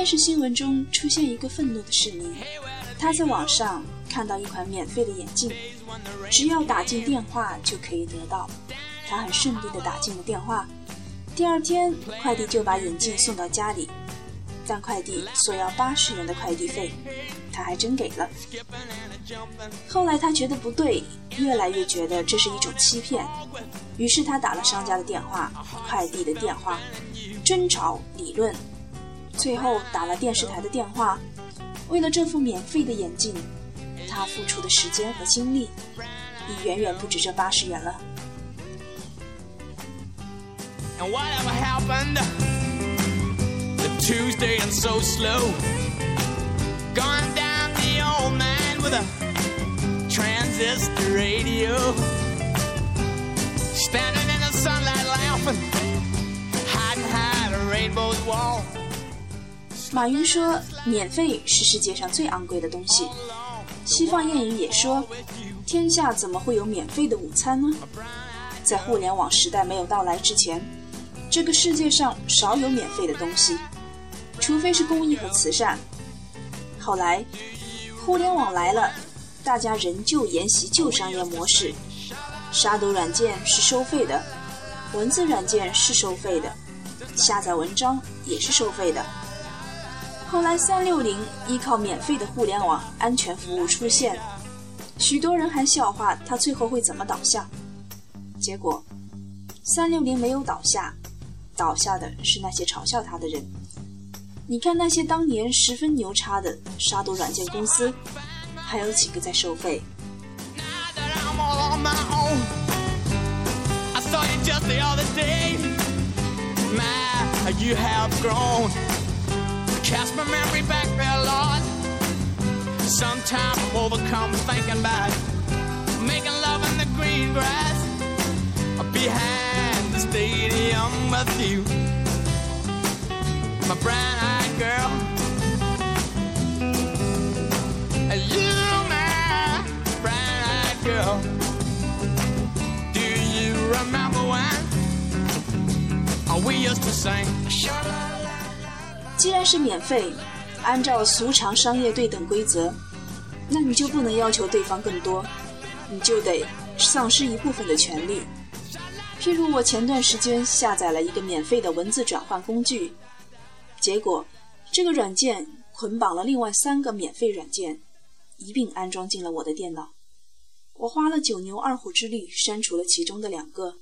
电视新闻中出现一个愤怒的市民，他在网上看到一款免费的眼镜，只要打进电话就可以得到。他很顺利地打进了电话，第二天快递就把眼镜送到家里，但快递索要八十元的快递费，他还真给了。后来他觉得不对，越来越觉得这是一种欺骗，于是他打了商家的电话、快递的电话，争吵理论。最后打了电视台的电话，为了这副免费的眼镜，他付出的时间和精力已远远不止这八十元了。马云说：“免费是世界上最昂贵的东西。”西方谚语也说：“天下怎么会有免费的午餐呢？”在互联网时代没有到来之前，这个世界上少有免费的东西，除非是公益和慈善。后来，互联网来了，大家仍旧沿袭旧商业模式，杀毒软件是收费的，文字软件是收费的，下载文章也是收费的。后来，三六零依靠免费的互联网安全服务出现，许多人还笑话它最后会怎么倒下。结果，三六零没有倒下，倒下的是那些嘲笑它的人。你看那些当年十分牛叉的杀毒软件公司，还有几个在收费？cast my memory back there, Lord. Sometimes I'm overcome thinking about making love in the green grass behind the stadium with you, my brown-eyed girl. You, my brown-eyed girl. Do you remember when we used to sing? 既然是免费，按照俗常商业对等规则，那你就不能要求对方更多，你就得丧失一部分的权利。譬如我前段时间下载了一个免费的文字转换工具，结果这个软件捆绑了另外三个免费软件，一并安装进了我的电脑。我花了九牛二虎之力删除了其中的两个，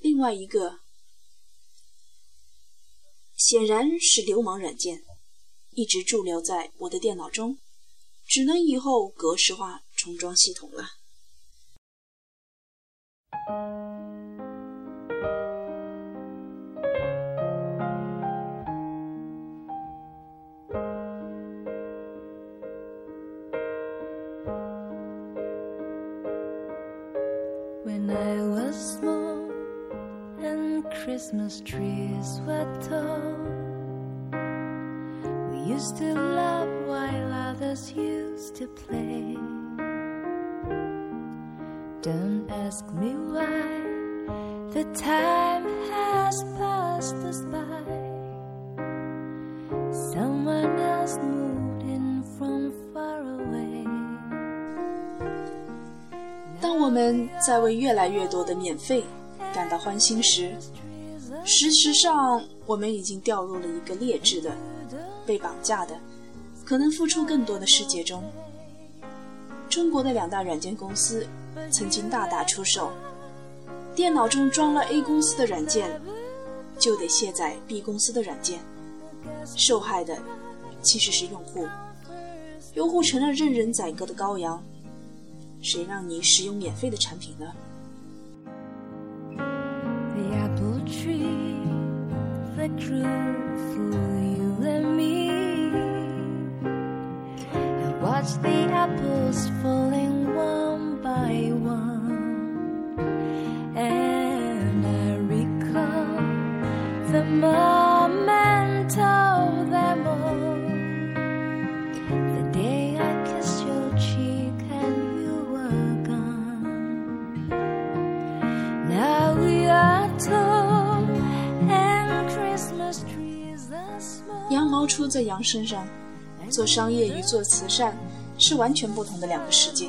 另外一个。显然是流氓软件，一直驻留在我的电脑中，只能以后格式化重装系统了。Christmas trees were tall. We used to laugh while others used to play. Don't ask me why the time has passed us by. Someone else moved in from far away. 当我们在为越来越多的免费感到欢欣时， 事实上，我们已经掉入了一个劣质的、被绑架的、可能付出更多的世界中。中国的两大软件公司曾经大打出手，电脑中装了 A 公司的软件，就得卸载 B 公司的软件。受害的其实是用户，用户成了任人宰割的羔羊。谁让你使用免费的产品呢？tree that grew for you and me. I watch the apples falling one by one, and I recall the moment 出在羊身上，做商业与做慈善是完全不同的两个世界。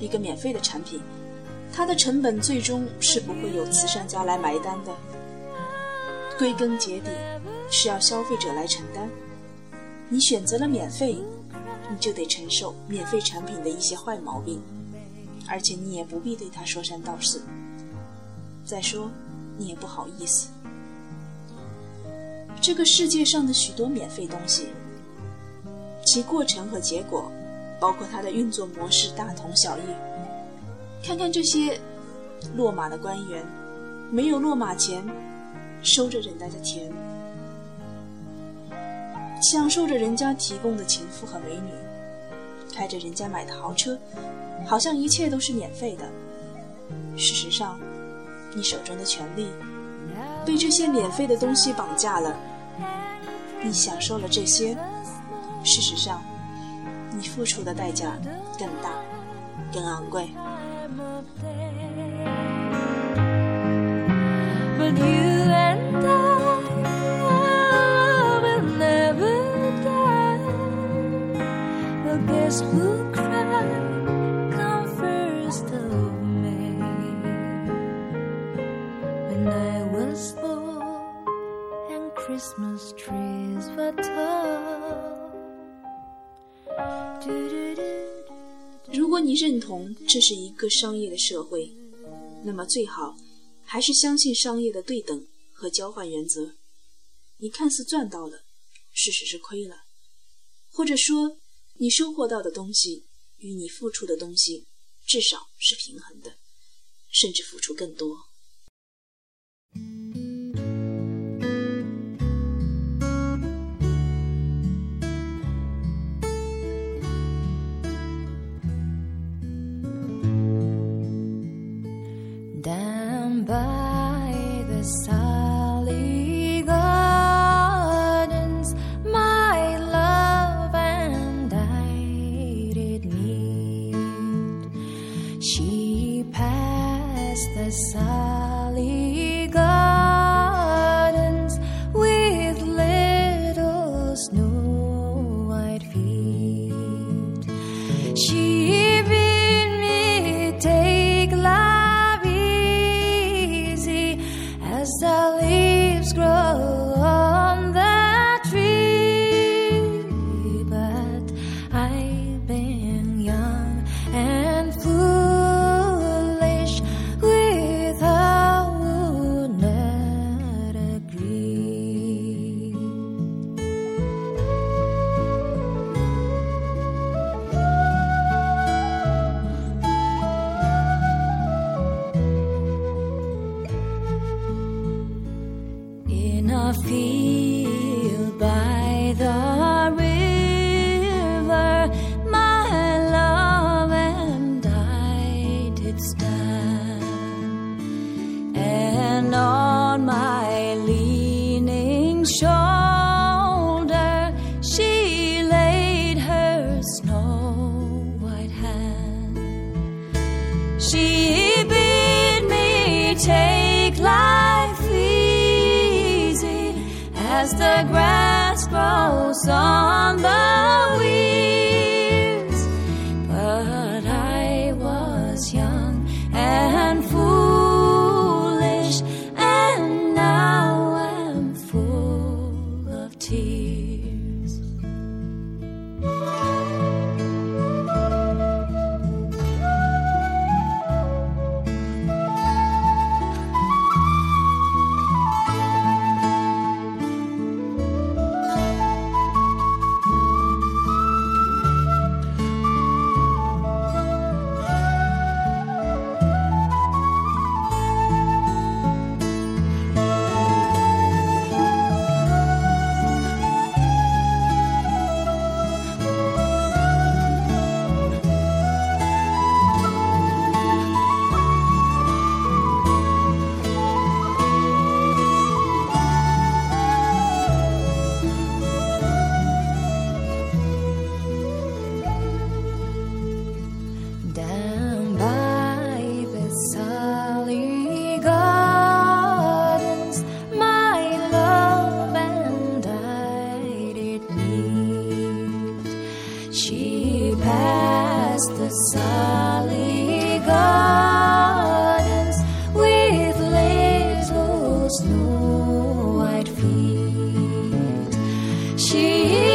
一个免费的产品，它的成本最终是不会有慈善家来买单的。归根结底，是要消费者来承担。你选择了免费，你就得承受免费产品的一些坏毛病，而且你也不必对它说三道四。再说，你也不好意思。这个世界上的许多免费东西，其过程和结果，包括它的运作模式，大同小异。看看这些落马的官员，没有落马前，收着人家的田，享受着人家提供的情妇和美女，开着人家买的豪车，好像一切都是免费的。事实上，你手中的权利被这些免费的东西绑架了。你享受了这些，事实上，你付出的代价更大、更昂贵。如果你认同这是一个商业的社会，那么最好还是相信商业的对等和交换原则。你看似赚到了，事实是亏了，或者说你收获到的东西与你付出的东西至少是平衡的，甚至付出更多。The. as the grass grows on the weeds. But I was young. 记忆